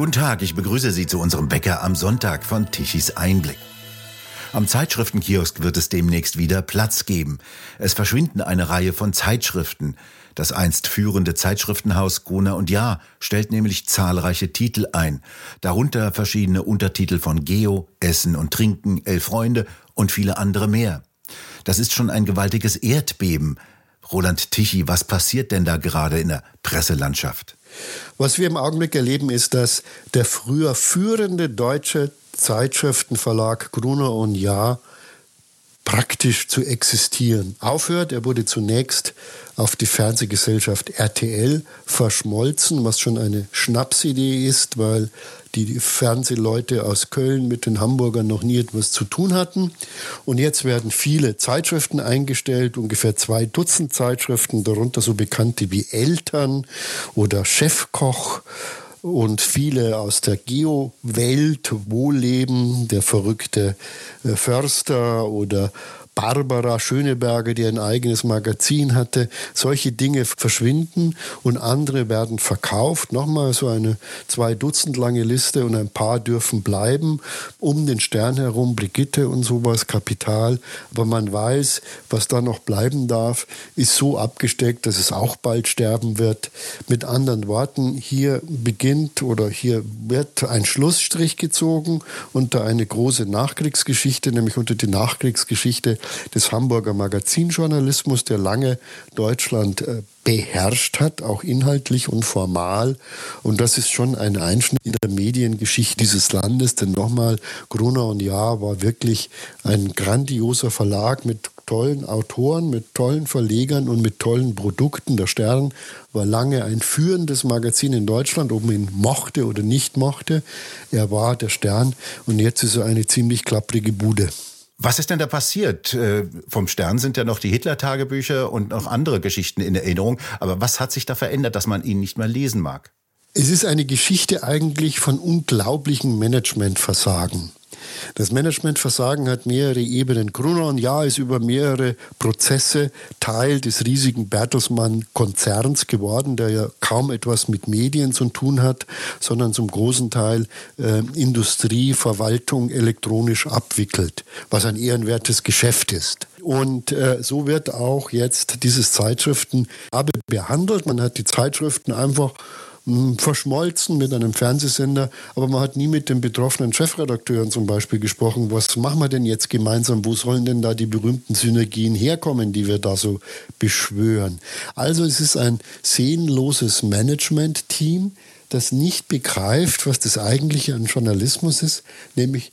Guten Tag, ich begrüße Sie zu unserem Bäcker am Sonntag von Tichys Einblick. Am Zeitschriftenkiosk wird es demnächst wieder Platz geben. Es verschwinden eine Reihe von Zeitschriften. Das einst führende Zeitschriftenhaus Gruner und Jahr stellt nämlich zahlreiche Titel ein, darunter verschiedene Untertitel von Geo, Essen und Trinken, Elf Freunde und viele andere mehr. Das ist schon ein gewaltiges Erdbeben. Roland Tichy, was passiert denn da gerade in der Presselandschaft? Was wir im Augenblick erleben, ist, dass der früher führende deutsche Zeitschriftenverlag Gruner und Jahr praktisch zu existieren aufhört. Er wurde zunächst auf die Fernsehgesellschaft RTL verschmolzen, was schon eine Schnapsidee ist, weil die Fernsehleute aus Köln mit den Hamburgern noch nie etwas zu tun hatten. Und jetzt werden viele Zeitschriften eingestellt, ungefähr zwei Dutzend Zeitschriften, darunter so bekannte wie Eltern oder Chefkoch und viele aus der Geo-Welt, Wohlleben, der verrückte äh, Förster oder Barbara Schöneberger, die ein eigenes Magazin hatte. Solche Dinge verschwinden und andere werden verkauft. Nochmal so eine zwei Dutzend lange Liste und ein paar dürfen bleiben. Um den Stern herum Brigitte und sowas, Kapital. Aber man weiß, was da noch bleiben darf, ist so abgesteckt, dass es auch bald sterben wird. Mit anderen Worten, hier beginnt oder hier wird ein Schlussstrich gezogen unter eine große Nachkriegsgeschichte, nämlich unter die Nachkriegsgeschichte des Hamburger Magazinjournalismus, der lange Deutschland äh, beherrscht hat, auch inhaltlich und formal. Und das ist schon ein Einschnitt in der Mediengeschichte dieses Landes. Denn nochmal, Gruner und Jahr war wirklich ein grandioser Verlag mit tollen Autoren, mit tollen Verlegern und mit tollen Produkten. Der Stern war lange ein führendes Magazin in Deutschland, ob man ihn mochte oder nicht mochte. Er war der Stern und jetzt ist er eine ziemlich klapprige Bude. Was ist denn da passiert? Äh, vom Stern sind ja noch die Hitler-Tagebücher und noch andere Geschichten in Erinnerung. Aber was hat sich da verändert, dass man ihn nicht mehr lesen mag? Es ist eine Geschichte eigentlich von unglaublichem Managementversagen. Das Managementversagen hat mehrere Ebenen. Gruner ja ist über mehrere Prozesse Teil des riesigen Bertelsmann-Konzerns geworden, der ja kaum etwas mit Medien zu tun hat, sondern zum großen Teil äh, Industrie, Verwaltung elektronisch abwickelt, was ein ehrenwertes Geschäft ist. Und äh, so wird auch jetzt dieses Zeitschriften behandelt. Man hat die Zeitschriften einfach verschmolzen mit einem Fernsehsender, aber man hat nie mit den betroffenen Chefredakteuren zum Beispiel gesprochen, was machen wir denn jetzt gemeinsam, wo sollen denn da die berühmten Synergien herkommen, die wir da so beschwören. Also es ist ein sehnloses Management-Team, das nicht begreift, was das eigentliche an Journalismus ist, nämlich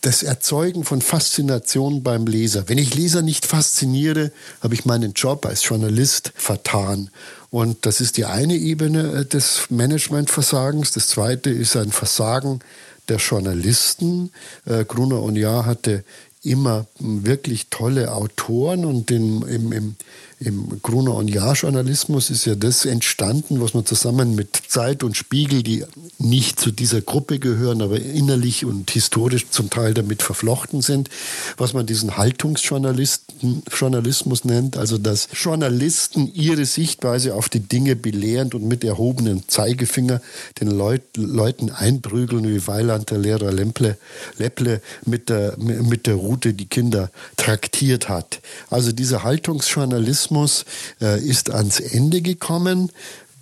das Erzeugen von Faszination beim Leser. Wenn ich Leser nicht fasziniere, habe ich meinen Job als Journalist vertan. Und das ist die eine Ebene äh, des Managementversagens. Das zweite ist ein Versagen der Journalisten. Äh, Gruner und Jahr hatte immer wirklich tolle Autoren und im, im, im im Gruner- und Jahr-Journalismus ist ja das entstanden, was man zusammen mit Zeit und Spiegel, die nicht zu dieser Gruppe gehören, aber innerlich und historisch zum Teil damit verflochten sind, was man diesen Haltungsjournalismus nennt, also dass Journalisten ihre Sichtweise auf die Dinge belehrend und mit erhobenem Zeigefinger den Leut, Leuten einprügeln, wie Weiland, der Lehrer Lemple, Lepple mit der, mit der Route die Kinder traktiert hat. Also dieser Haltungsjournalismus Sozialismus äh, ist ans Ende gekommen,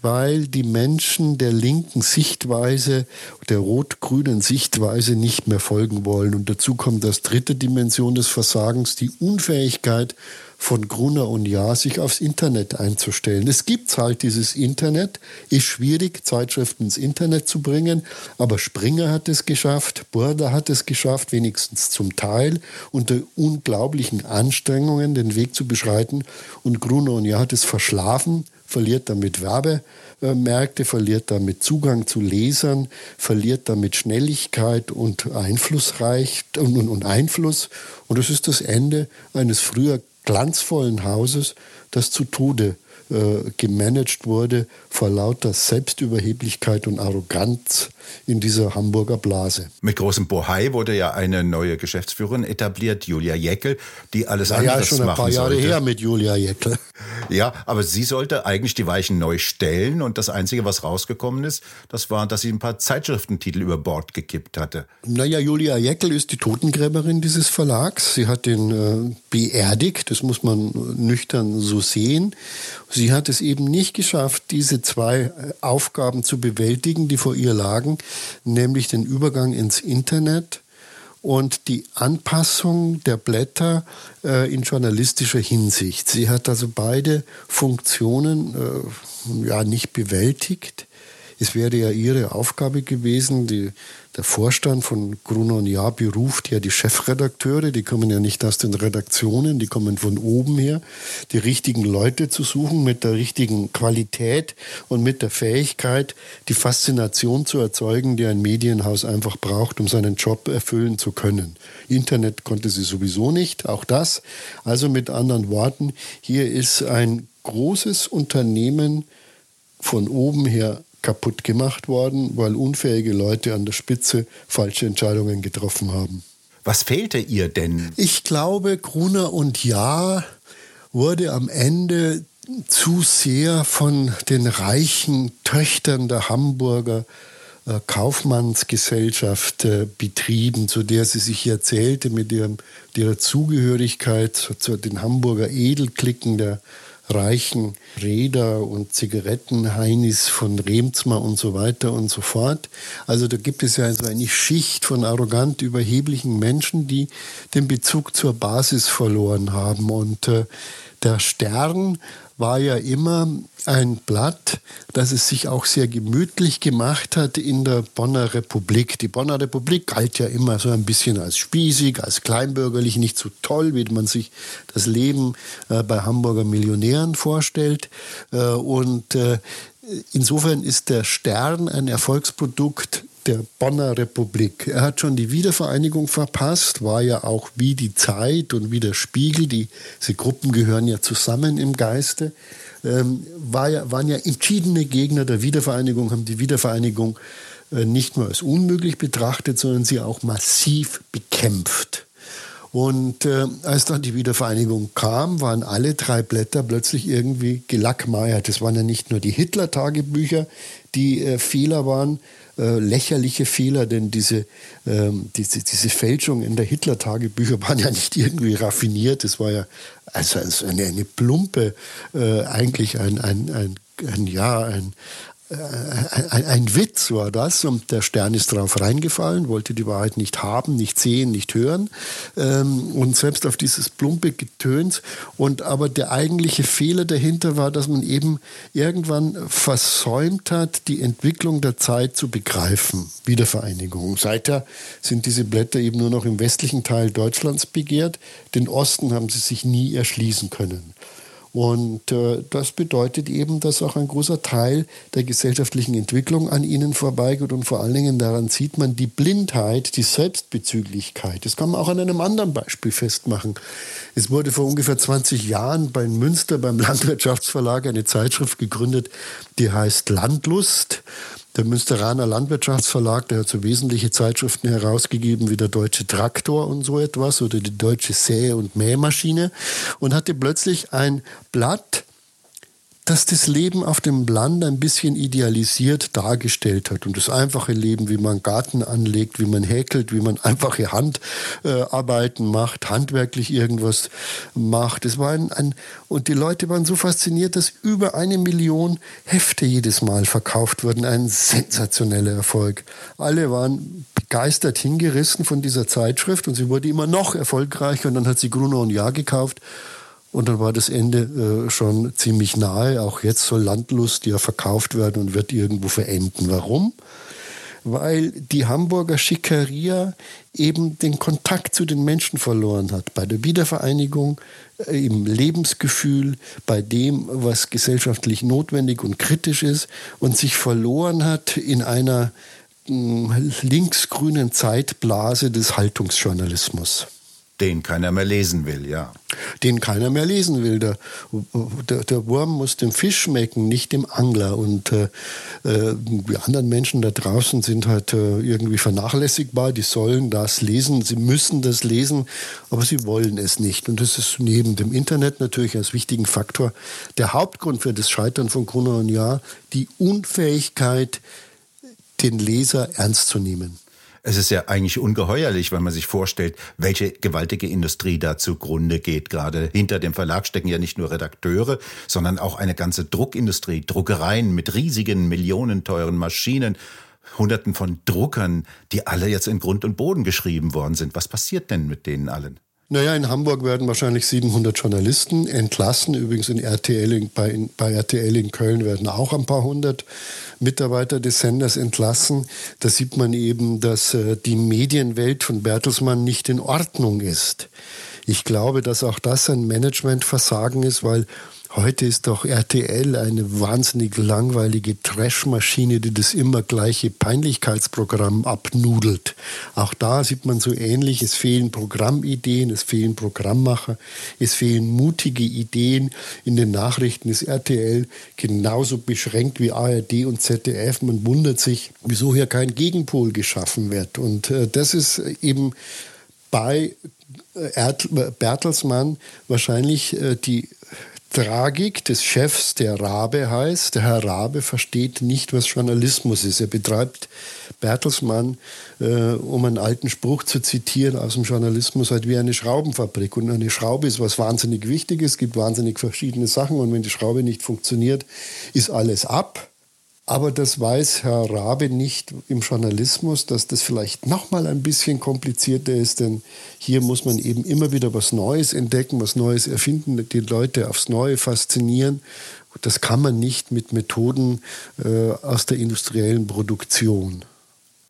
weil die Menschen der linken Sichtweise, der rot-grünen Sichtweise nicht mehr folgen wollen. Und dazu kommt das dritte Dimension des Versagens, die Unfähigkeit von Gruner und Jahr, sich aufs Internet einzustellen. Es gibt halt dieses Internet, ist schwierig, Zeitschriften ins Internet zu bringen, aber Springer hat es geschafft, Burda hat es geschafft, wenigstens zum Teil, unter unglaublichen Anstrengungen den Weg zu beschreiten. Und Gruner und Jahr hat es verschlafen, verliert damit Werbemärkte, verliert damit Zugang zu Lesern, verliert damit Schnelligkeit und Einflussreich und, und, und Einfluss. Und das ist das Ende eines früher glanzvollen Hauses, das zu Tode äh, gemanagt wurde vor lauter Selbstüberheblichkeit und Arroganz in dieser Hamburger Blase. Mit großem Bohai wurde ja eine neue Geschäftsführerin etabliert, Julia Jäckel, die alles War anderes ja schon ein paar Jahre sollte. her mit Julia Jäckel. Ja, aber sie sollte eigentlich die Weichen neu stellen und das Einzige, was rausgekommen ist, das war, dass sie ein paar Zeitschriftentitel über Bord gekippt hatte. Naja, Julia Jäckel ist die Totengräberin dieses Verlags. Sie hat den äh, beerdigt, das muss man nüchtern so sehen. Sie hat es eben nicht geschafft, diese zwei äh, Aufgaben zu bewältigen, die vor ihr lagen, nämlich den Übergang ins Internet und die Anpassung der Blätter äh, in journalistischer Hinsicht. Sie hat also beide Funktionen äh, ja nicht bewältigt. Es wäre ja ihre Aufgabe gewesen, die, der Vorstand von Gruner und Jahr beruft ja die Chefredakteure, die kommen ja nicht aus den Redaktionen, die kommen von oben her, die richtigen Leute zu suchen mit der richtigen Qualität und mit der Fähigkeit, die Faszination zu erzeugen, die ein Medienhaus einfach braucht, um seinen Job erfüllen zu können. Internet konnte sie sowieso nicht, auch das. Also mit anderen Worten, hier ist ein großes Unternehmen von oben her kaputt gemacht worden, weil unfähige Leute an der Spitze falsche Entscheidungen getroffen haben. Was fehlte ihr denn? Ich glaube, Gruner und Jahr wurde am Ende zu sehr von den reichen Töchtern der Hamburger äh, Kaufmannsgesellschaft äh, betrieben, zu der sie sich erzählte mit ihrem, ihrer Zugehörigkeit zu, zu den Hamburger Edelklicken der reichen Räder und Zigarettenheinis von Remzma und so weiter und so fort. Also da gibt es ja so eine Schicht von arrogant überheblichen Menschen, die den Bezug zur Basis verloren haben. Und äh, der Stern war ja immer ein Blatt, das es sich auch sehr gemütlich gemacht hat in der Bonner Republik. Die Bonner Republik galt ja immer so ein bisschen als spießig, als kleinbürgerlich, nicht so toll, wie man sich das Leben äh, bei Hamburger Millionären vorstellt. Äh, und äh, insofern ist der Stern ein Erfolgsprodukt der Bonner Republik. Er hat schon die Wiedervereinigung verpasst, war ja auch wie die Zeit und wie der Spiegel, diese Gruppen gehören ja zusammen im Geiste, ähm, war ja, waren ja entschiedene Gegner der Wiedervereinigung, haben die Wiedervereinigung äh, nicht nur als unmöglich betrachtet, sondern sie auch massiv bekämpft. Und äh, als dann die Wiedervereinigung kam, waren alle drei Blätter plötzlich irgendwie gelackmeiert. Es waren ja nicht nur die Hitler-Tagebücher, die äh, Fehler waren, äh, lächerliche Fehler, denn diese, ähm, diese, diese Fälschung in der Hitler-Tagebücher waren ja nicht irgendwie raffiniert. Es war ja also, also eine, eine plumpe, äh, eigentlich ein, ein, ein, ein, ja, ein, ein, ein, Witz war das und der Stern ist darauf reingefallen, wollte die Wahrheit nicht haben, nicht sehen, nicht hören ähm, und selbst auf dieses plumpe Getöns und aber der eigentliche Fehler dahinter war, dass man eben irgendwann versäumt hat, die Entwicklung der Zeit zu begreifen, Wiedervereinigung. Seither sind diese Blätter eben nur noch im westlichen Teil Deutschlands begehrt, den Osten haben sie sich nie erschließen können. Und äh, das bedeutet eben, dass auch ein großer Teil der gesellschaftlichen Entwicklung an ihnen vorbeigeht und vor allen Dingen daran sieht man die Blindheit, die Selbstbezüglichkeit. Das kann man auch an einem anderen Beispiel festmachen. Es wurde vor ungefähr 20 Jahren bei Münster beim Landwirtschaftsverlag eine Zeitschrift gegründet, die heißt Landlust. Der Münsteraner Landwirtschaftsverlag, der hat so wesentliche Zeitschriften herausgegeben wie der Deutsche Traktor und so etwas oder die Deutsche Säe- und Mähmaschine und hatte plötzlich ein Blatt, das das Leben auf dem Land ein bisschen idealisiert dargestellt hat und das einfache Leben, wie man Garten anlegt, wie man häkelt, wie man einfache Handarbeiten äh, macht, handwerklich irgendwas macht. Es war ein, ein, und die Leute waren so fasziniert, dass über eine Million Hefte jedes Mal verkauft wurden. Ein sensationeller Erfolg. Alle waren begeistert hingerissen von dieser Zeitschrift und sie wurde immer noch erfolgreicher und dann hat sie Gruner und Jahr gekauft und dann war das Ende äh, schon ziemlich nahe. Auch jetzt soll Landlust ja verkauft werden und wird irgendwo verenden. Warum? Weil die Hamburger Schickeria eben den Kontakt zu den Menschen verloren hat. Bei der Wiedervereinigung, äh, im Lebensgefühl, bei dem, was gesellschaftlich notwendig und kritisch ist und sich verloren hat in einer äh, linksgrünen Zeitblase des Haltungsjournalismus. Den keiner mehr lesen will, ja. Den keiner mehr lesen will. Der, der, der Wurm muss dem Fisch schmecken, nicht dem Angler. Und äh, äh, die anderen Menschen da draußen sind halt äh, irgendwie vernachlässigbar. Die sollen das lesen, sie müssen das lesen, aber sie wollen es nicht. Und das ist neben dem Internet natürlich als wichtigen Faktor der Hauptgrund für das Scheitern von Gruner und Jahr, die Unfähigkeit, den Leser ernst zu nehmen. Es ist ja eigentlich ungeheuerlich, wenn man sich vorstellt, welche gewaltige Industrie da zugrunde geht. Gerade hinter dem Verlag stecken ja nicht nur Redakteure, sondern auch eine ganze Druckindustrie, Druckereien mit riesigen, millionenteuren Maschinen. Hunderten von Druckern, die alle jetzt in Grund und Boden geschrieben worden sind. Was passiert denn mit denen allen? Naja, in Hamburg werden wahrscheinlich 700 Journalisten entlassen. Übrigens in RTL, in, bei, bei RTL in Köln werden auch ein paar hundert Mitarbeiter des Senders entlassen. Da sieht man eben, dass äh, die Medienwelt von Bertelsmann nicht in Ordnung ist. Ich glaube, dass auch das ein Managementversagen ist, weil Heute ist doch RTL eine wahnsinnig langweilige Trashmaschine, die das immer gleiche Peinlichkeitsprogramm abnudelt. Auch da sieht man so ähnlich, es fehlen Programmideen, es fehlen Programmmacher, es fehlen mutige Ideen. In den Nachrichten ist RTL genauso beschränkt wie ARD und ZDF. Man wundert sich, wieso hier kein Gegenpol geschaffen wird. Und äh, das ist eben bei äh, Bertelsmann wahrscheinlich äh, die Tragik des Chefs, der Rabe heißt. Der Herr Rabe versteht nicht, was Journalismus ist. Er betreibt Bertelsmann, äh, um einen alten Spruch zu zitieren aus dem Journalismus, halt wie eine Schraubenfabrik. Und eine Schraube ist was wahnsinnig Wichtiges, gibt wahnsinnig verschiedene Sachen. Und wenn die Schraube nicht funktioniert, ist alles ab. Aber das weiß Herr Rabe nicht im Journalismus, dass das vielleicht noch mal ein bisschen komplizierter ist, denn hier muss man eben immer wieder was Neues entdecken, was Neues erfinden, die Leute aufs Neue faszinieren. Das kann man nicht mit Methoden äh, aus der industriellen Produktion.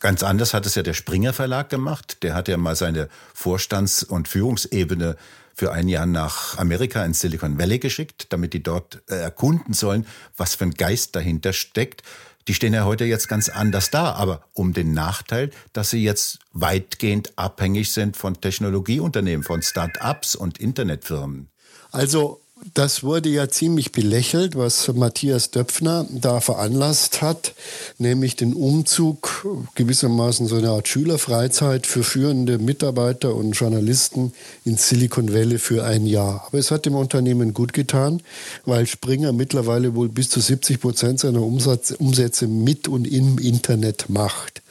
Ganz anders hat es ja der Springer Verlag gemacht. Der hat ja mal seine Vorstands- und Führungsebene für ein Jahr nach Amerika ins Silicon Valley geschickt, damit die dort äh, erkunden sollen, was für ein Geist dahinter steckt. Die stehen ja heute jetzt ganz anders da, aber um den Nachteil, dass sie jetzt weitgehend abhängig sind von Technologieunternehmen, von Start-ups und Internetfirmen. Also das wurde ja ziemlich belächelt, was Matthias Döpfner da veranlasst hat, nämlich den Umzug, gewissermaßen so eine Art Schülerfreizeit für führende Mitarbeiter und Journalisten in Silicon Valley für ein Jahr. Aber es hat dem Unternehmen gut getan, weil Springer mittlerweile wohl bis zu 70 Prozent seiner Umsatz, Umsätze mit und im Internet macht.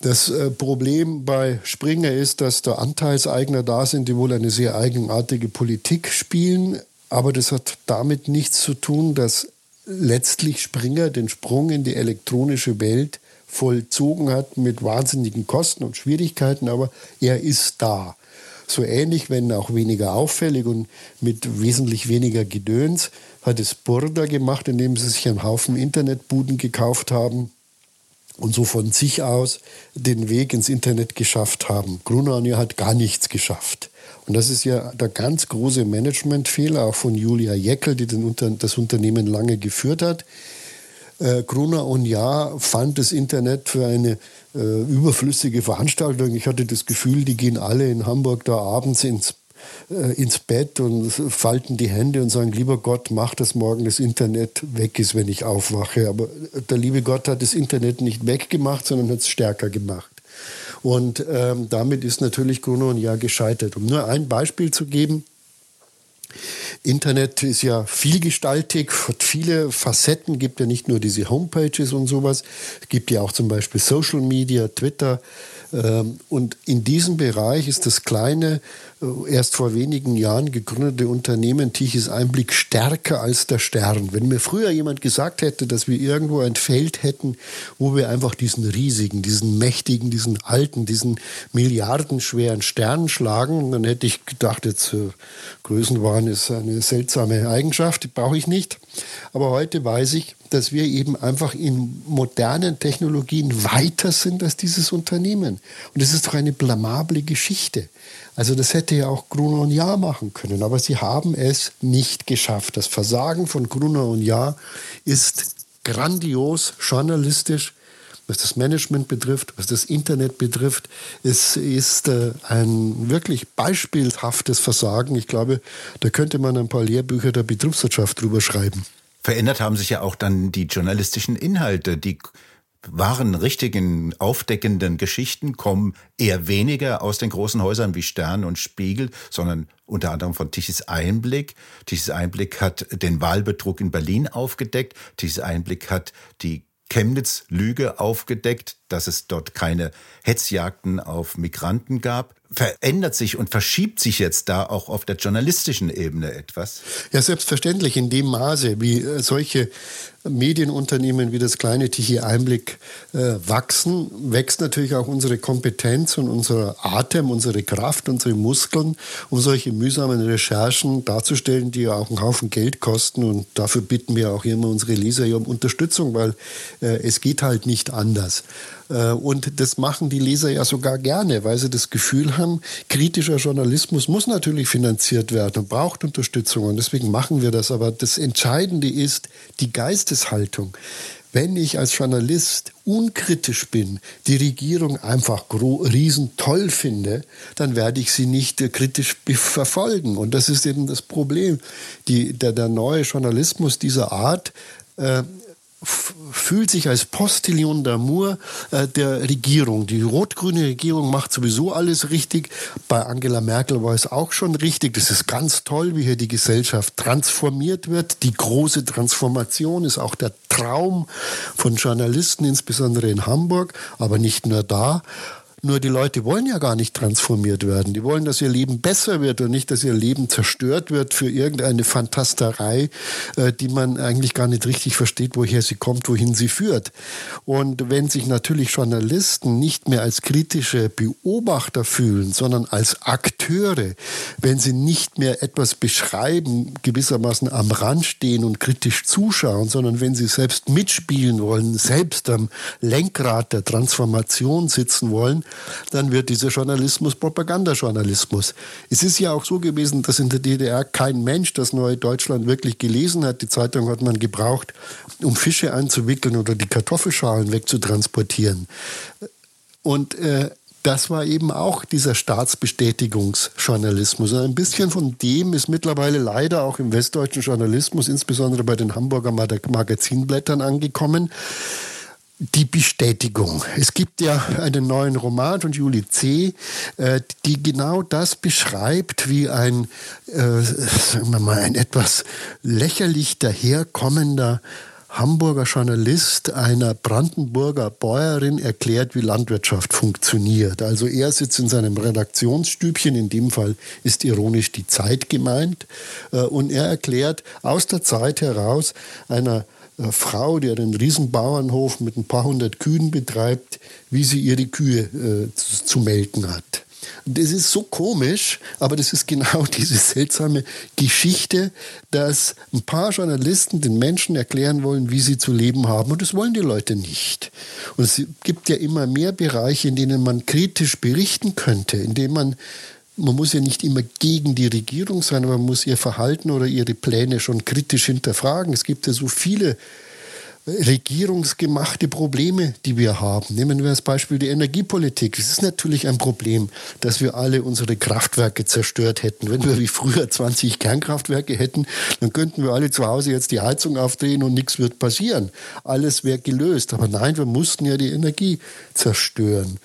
Das äh, Problem bei Springer ist, dass da Anteilseigner da sind, die wohl eine sehr eigenartige Politik spielen. Aber das hat damit nichts zu tun, dass letztlich Springer den Sprung in die elektronische Welt vollzogen hat mit wahnsinnigen Kosten und Schwierigkeiten, aber er ist da. So ähnlich, wenn auch weniger auffällig und mit wesentlich weniger Gedöns, hat es Burda gemacht, indem sie sich einen Haufen Internetbuden gekauft haben und so von sich aus den Weg ins Internet geschafft haben. Grunania hat gar nichts geschafft. Und das ist ja der ganz große Managementfehler auch von Julia Jeckel, die Unter das Unternehmen lange geführt hat. Äh, Gruner und Ja fand das Internet für eine äh, überflüssige Veranstaltung. Ich hatte das Gefühl, die gehen alle in Hamburg da abends ins ins Bett und falten die Hände und sagen, lieber Gott, mach, dass morgen das Internet weg ist, wenn ich aufwache. Aber der liebe Gott hat das Internet nicht weggemacht, sondern hat es stärker gemacht. Und ähm, damit ist natürlich Gruno und Ja gescheitert. Um nur ein Beispiel zu geben, Internet ist ja vielgestaltig, hat viele Facetten, gibt ja nicht nur diese Homepages und sowas, es gibt ja auch zum Beispiel Social Media, Twitter. Ähm, und in diesem Bereich ist das kleine äh, erst vor wenigen Jahren gegründete Unternehmen Tiches Einblick stärker als der Stern. Wenn mir früher jemand gesagt hätte, dass wir irgendwo ein Feld hätten, wo wir einfach diesen riesigen, diesen mächtigen, diesen alten, diesen milliardenschweren Stern schlagen, dann hätte ich gedacht, jetzt äh, Größenwahn ist eine seltsame Eigenschaft, brauche ich nicht. Aber heute weiß ich, dass wir eben einfach in modernen Technologien weiter sind als dieses Unternehmen. Und das ist doch eine blamable Geschichte. Also das hätte ja auch Gruner und Jahr machen können, aber sie haben es nicht geschafft. Das Versagen von Gruner und Jahr ist grandios journalistisch was das Management betrifft, was das Internet betrifft. Es ist äh, ein wirklich beispielhaftes Versagen. Ich glaube, da könnte man ein paar Lehrbücher der Betriebswirtschaft drüber schreiben. Verändert haben sich ja auch dann die journalistischen Inhalte. Die wahren, richtigen, aufdeckenden Geschichten kommen eher weniger aus den großen Häusern wie Stern und Spiegel, sondern unter anderem von Tichys Einblick. Tichys Einblick hat den Wahlbetrug in Berlin aufgedeckt. Tichys Einblick hat die Chemnitz-Lüge aufgedeckt, dass es dort keine Hetzjagden auf Migranten gab. Verändert sich und verschiebt sich jetzt da auch auf der journalistischen Ebene etwas? Ja, selbstverständlich in dem Maße, wie äh, solche Medienunternehmen wie das kleine Tichy Einblick äh, wachsen, wächst natürlich auch unsere Kompetenz und unser Atem, unsere Kraft, unsere Muskeln, um solche mühsamen Recherchen darzustellen, die ja auch einen Haufen Geld kosten. Und dafür bitten wir auch immer unsere Leser ja um Unterstützung, weil äh, es geht halt nicht anders. Äh, und das machen die Leser ja sogar gerne, weil sie das Gefühl haben, kritischer Journalismus muss natürlich finanziert werden und braucht Unterstützung. Und deswegen machen wir das. Aber das Entscheidende ist die Geisteshaltung. Wenn ich als Journalist unkritisch bin, die Regierung einfach riesen toll finde, dann werde ich sie nicht äh, kritisch verfolgen. Und das ist eben das Problem. Die, der, der neue Journalismus dieser Art äh, fühlt sich als Postillon d'amour äh, der Regierung. Die rot-grüne Regierung macht sowieso alles richtig. Bei Angela Merkel war es auch schon richtig. Das ist ganz toll, wie hier die Gesellschaft transformiert wird. Die große Transformation ist auch der Traum von Journalisten, insbesondere in Hamburg, aber nicht nur da. Nur die Leute wollen ja gar nicht transformiert werden. Die wollen, dass ihr Leben besser wird und nicht, dass ihr Leben zerstört wird für irgendeine Fantasterei, äh, die man eigentlich gar nicht richtig versteht, woher sie kommt, wohin sie führt. Und wenn sich natürlich Journalisten nicht mehr als kritische Beobachter fühlen, sondern als Akteure, wenn sie nicht mehr etwas beschreiben, gewissermaßen am Rand stehen und kritisch zuschauen, sondern wenn sie selbst mitspielen wollen, selbst am Lenkrad der Transformation sitzen wollen, dann wird dieser Journalismus Propagandajournalismus. Es ist ja auch so gewesen, dass in der DDR kein Mensch das neue Deutschland wirklich gelesen hat. Die Zeitung hat man gebraucht, um Fische einzuwickeln oder die Kartoffelschalen wegzutransportieren. Und äh, das war eben auch dieser Staatsbestätigungsjournalismus. ein bisschen von dem ist mittlerweile leider auch im westdeutschen Journalismus, insbesondere bei den Hamburger Magazinblättern angekommen die Bestätigung. Es gibt ja einen neuen Roman von Julie C., äh, die genau das beschreibt, wie ein, äh, sagen wir mal, ein etwas lächerlich daherkommender Hamburger Journalist einer Brandenburger Bäuerin erklärt, wie Landwirtschaft funktioniert. Also er sitzt in seinem Redaktionsstübchen, in dem Fall ist ironisch die Zeit gemeint, äh, und er erklärt aus der Zeit heraus einer Frau, die einen Riesenbauernhof mit ein paar hundert Kühen betreibt, wie sie ihre Kühe äh, zu, zu melken hat. Das ist so komisch, aber das ist genau diese seltsame Geschichte, dass ein paar Journalisten den Menschen erklären wollen, wie sie zu leben haben. Und das wollen die Leute nicht. Und es gibt ja immer mehr Bereiche, in denen man kritisch berichten könnte, in denen man man muss ja nicht immer gegen die Regierung sein, man muss ihr Verhalten oder ihre Pläne schon kritisch hinterfragen. Es gibt ja so viele regierungsgemachte Probleme, die wir haben. Nehmen wir als Beispiel die Energiepolitik. Es ist natürlich ein Problem, dass wir alle unsere Kraftwerke zerstört hätten. Wenn wir wie früher 20 Kernkraftwerke hätten, dann könnten wir alle zu Hause jetzt die Heizung aufdrehen und nichts wird passieren. Alles wäre gelöst. Aber nein, wir mussten ja die Energie zerstören.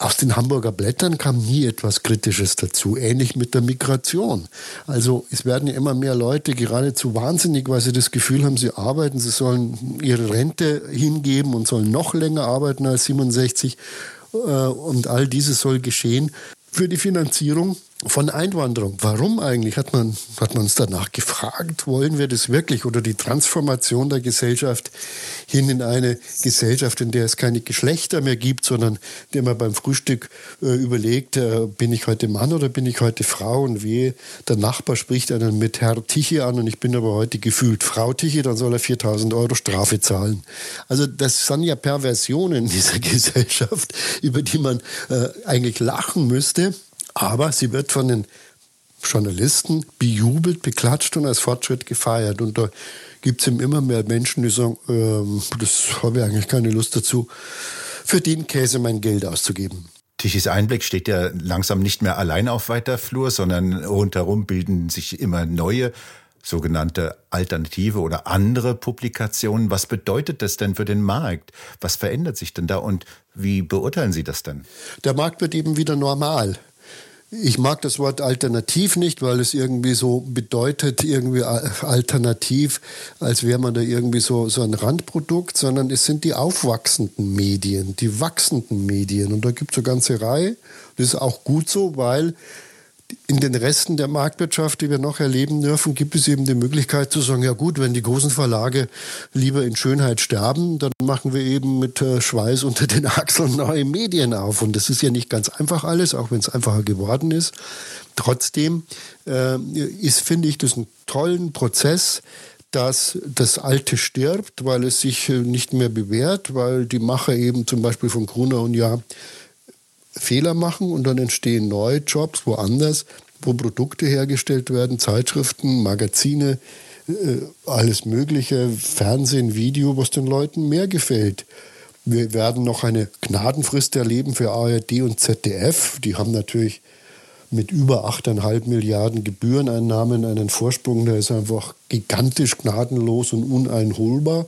Aus den Hamburger Blättern kam nie etwas Kritisches dazu, ähnlich mit der Migration. Also es werden ja immer mehr Leute geradezu wahnsinnig, weil sie das Gefühl haben, sie arbeiten, sie sollen ihre Rente hingeben und sollen noch länger arbeiten als 67. Äh, und all dieses soll geschehen für die Finanzierung von Einwanderung. Warum eigentlich? Hat man, hat man uns danach gefragt, wollen wir das wirklich? Oder die Transformation der Gesellschaft hin in eine Gesellschaft, in der es keine Geschlechter mehr gibt, sondern der man beim Frühstück äh, überlegt, äh, bin ich heute Mann oder bin ich heute Frau? Und wie der Nachbar spricht einen mit Herr Tichy an und ich bin aber heute gefühlt Frau Tichy, dann soll er 4000 Euro Strafe zahlen. Also das sind ja Perversionen dieser Gesellschaft, über die man äh, eigentlich lachen müsste. Aber sie wird von den Journalisten bejubelt, beklatscht und als Fortschritt gefeiert. Und da gibt es eben immer mehr Menschen, die sagen, ähm, das habe ich eigentlich keine Lust dazu, für den Käse mein Geld auszugeben. Tichys Einblick steht ja langsam nicht mehr allein auf weiter Flur, sondern rundherum bilden sich immer neue sogenannte alternative oder andere Publikationen. Was bedeutet das denn für den Markt? Was verändert sich denn da und wie beurteilen Sie das denn? Der Markt wird eben wieder normal. Ich mag das Wort alternativ nicht, weil es irgendwie so bedeutet, irgendwie alternativ, als wäre man da irgendwie so, so ein Randprodukt, sondern es sind die aufwachsenden Medien, die wachsenden Medien. Und da gibt es eine ganze Reihe. Das ist auch gut so, weil in den Resten der Marktwirtschaft, die wir noch erleben dürfen, gibt es eben die Möglichkeit zu sagen, ja gut, wenn die großen Verlage lieber in Schönheit sterben, dann machen wir eben mit äh, Schweiß unter den Achseln neue Medien auf. Und das ist ja nicht ganz einfach alles, auch wenn es einfacher geworden ist. Trotzdem äh, ist, finde ich, das einen tollen Prozess, dass das Alte stirbt, weil es sich äh, nicht mehr bewährt, weil die Macher eben zum Beispiel von Gruner und Ja Fehler machen und dann entstehen neue Jobs woanders, wo Produkte hergestellt werden, Zeitschriften, Magazine, äh, alles Mögliche, Fernsehen, Video, was den Leuten mehr gefällt. Wir werden noch eine Gnadenfrist erleben für ARD und ZDF. Die haben natürlich mit über 8,5 Milliarden Gebühreneinnahmen einen Vorsprung, der ist einfach gigantisch gnadenlos und uneinholbar.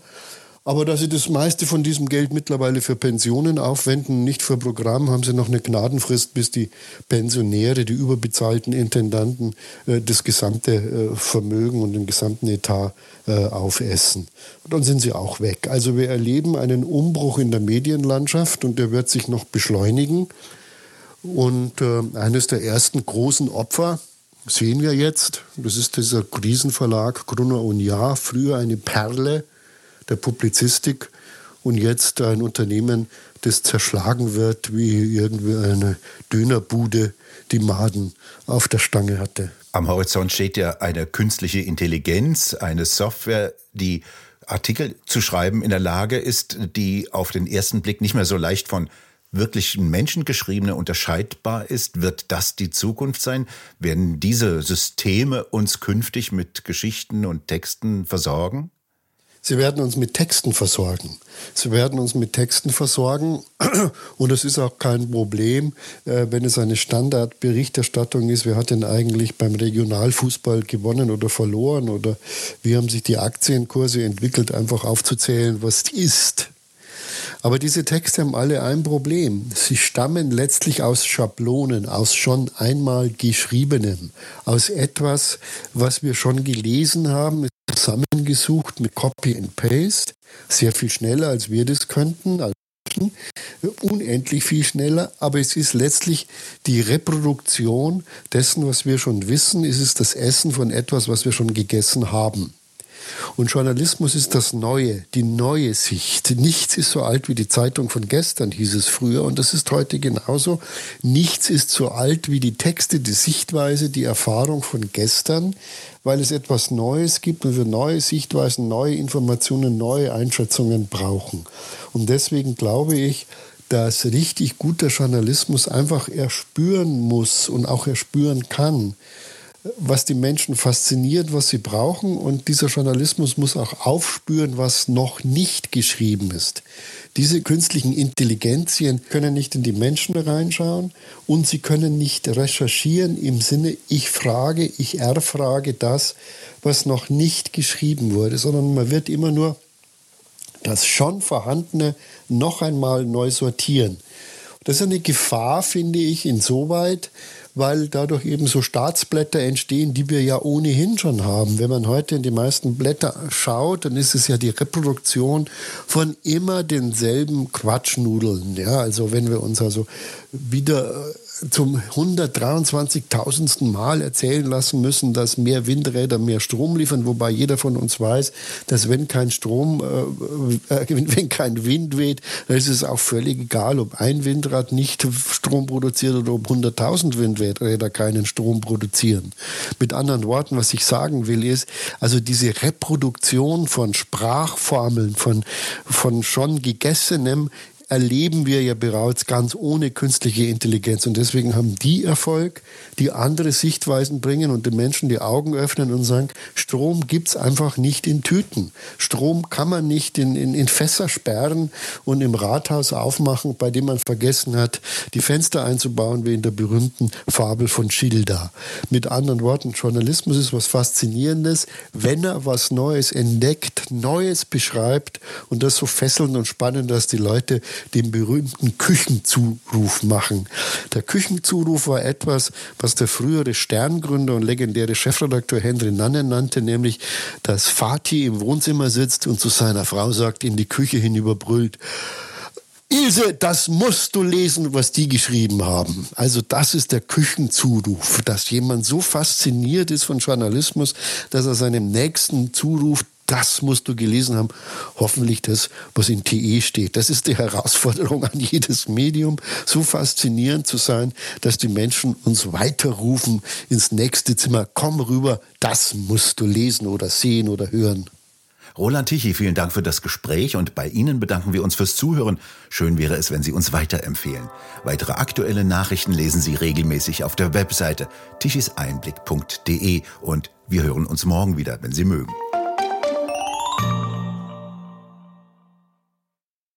Aber da sie das meiste von diesem Geld mittlerweile für Pensionen aufwenden, nicht für Programm, haben sie noch eine Gnadenfrist, bis die Pensionäre, die überbezahlten Intendanten äh, das gesamte äh, Vermögen und den gesamten Etat äh, aufessen. Und dann sind sie auch weg. Also wir erleben einen Umbruch in der Medienlandschaft und der wird sich noch beschleunigen. Und äh, eines der ersten großen Opfer sehen wir jetzt, das ist dieser Krisenverlag Gruner und Jahr, früher eine Perle der Publizistik und jetzt ein Unternehmen, das zerschlagen wird, wie irgendwie eine Dönerbude, die Maden auf der Stange hatte. Am Horizont steht ja eine künstliche Intelligenz, eine Software, die Artikel zu schreiben in der Lage ist, die auf den ersten Blick nicht mehr so leicht von wirklichen Menschengeschriebene unterscheidbar ist. Wird das die Zukunft sein? Werden diese Systeme uns künftig mit Geschichten und Texten versorgen? Sie werden uns mit Texten versorgen. Sie werden uns mit Texten versorgen und es ist auch kein Problem, äh, wenn es eine Standardberichterstattung ist. Wer hat denn eigentlich beim Regionalfußball gewonnen oder verloren oder wie haben sich die Aktienkurse entwickelt, einfach aufzuzählen, was ist. Aber diese Texte haben alle ein Problem. Sie stammen letztlich aus Schablonen, aus schon einmal geschriebenem, aus etwas, was wir schon gelesen haben, zusammengesucht mit Copy and Paste, sehr viel schneller als wir das könnten, unendlich viel schneller, aber es ist letztlich die Reproduktion dessen, was wir schon wissen, es ist das Essen von etwas, was wir schon gegessen haben. Und Journalismus ist das Neue, die neue Sicht. Nichts ist so alt wie die Zeitung von gestern, hieß es früher. Und das ist heute genauso. Nichts ist so alt wie die Texte, die Sichtweise, die Erfahrung von gestern, weil es etwas Neues gibt und wir neue Sichtweisen, neue Informationen, neue Einschätzungen brauchen. Und deswegen glaube ich, dass richtig guter Journalismus einfach erspüren muss und auch erspüren kann, was die Menschen fasziniert, was sie brauchen. Und dieser Journalismus muss auch aufspüren, was noch nicht geschrieben ist. Diese künstlichen Intelligenzien können nicht in die Menschen reinschauen und sie können nicht recherchieren im Sinne, ich frage, ich erfrage das, was noch nicht geschrieben wurde, sondern man wird immer nur das schon vorhandene noch einmal neu sortieren. Das ist eine Gefahr, finde ich, insoweit, weil dadurch eben so Staatsblätter entstehen, die wir ja ohnehin schon haben. Wenn man heute in die meisten Blätter schaut, dann ist es ja die Reproduktion von immer denselben Quatschnudeln. Ja, also wenn wir uns also wieder zum 123.000. Mal erzählen lassen müssen, dass mehr Windräder mehr Strom liefern, wobei jeder von uns weiß, dass wenn kein Strom, äh, äh wenn kein Wind weht, dann ist es auch völlig egal, ob ein Windrad nicht Strom produziert oder ob 100.000 Windräder keinen Strom produzieren. Mit anderen Worten, was ich sagen will, ist, also diese Reproduktion von Sprachformeln, von, von schon gegessenem erleben wir ja bereits ganz ohne künstliche Intelligenz. Und deswegen haben die Erfolg, die andere Sichtweisen bringen und den Menschen die Augen öffnen und sagen, Strom gibt's einfach nicht in Tüten. Strom kann man nicht in, in, in Fässer sperren und im Rathaus aufmachen, bei dem man vergessen hat, die Fenster einzubauen, wie in der berühmten Fabel von Schilda. Mit anderen Worten, Journalismus ist was Faszinierendes, wenn er was Neues entdeckt, Neues beschreibt und das so fesselnd und spannend, dass die Leute den berühmten Küchenzuruf machen. Der Küchenzuruf war etwas, was der frühere Sterngründer und legendäre Chefredakteur Henry Nannen nannte, nämlich, dass Fatih im Wohnzimmer sitzt und zu seiner Frau sagt, in die Küche hinüber brüllt, Ilse, das musst du lesen, was die geschrieben haben. Also das ist der Küchenzuruf, dass jemand so fasziniert ist von Journalismus, dass er seinem Nächsten zuruft, das musst du gelesen haben. Hoffentlich das, was in TE steht. Das ist die Herausforderung an jedes Medium, so faszinierend zu sein, dass die Menschen uns weiterrufen ins nächste Zimmer. Komm rüber, das musst du lesen oder sehen oder hören. Roland Tichy, vielen Dank für das Gespräch und bei Ihnen bedanken wir uns fürs Zuhören. Schön wäre es, wenn Sie uns weiterempfehlen. Weitere aktuelle Nachrichten lesen Sie regelmäßig auf der Webseite tichiseinblick.de und wir hören uns morgen wieder, wenn Sie mögen.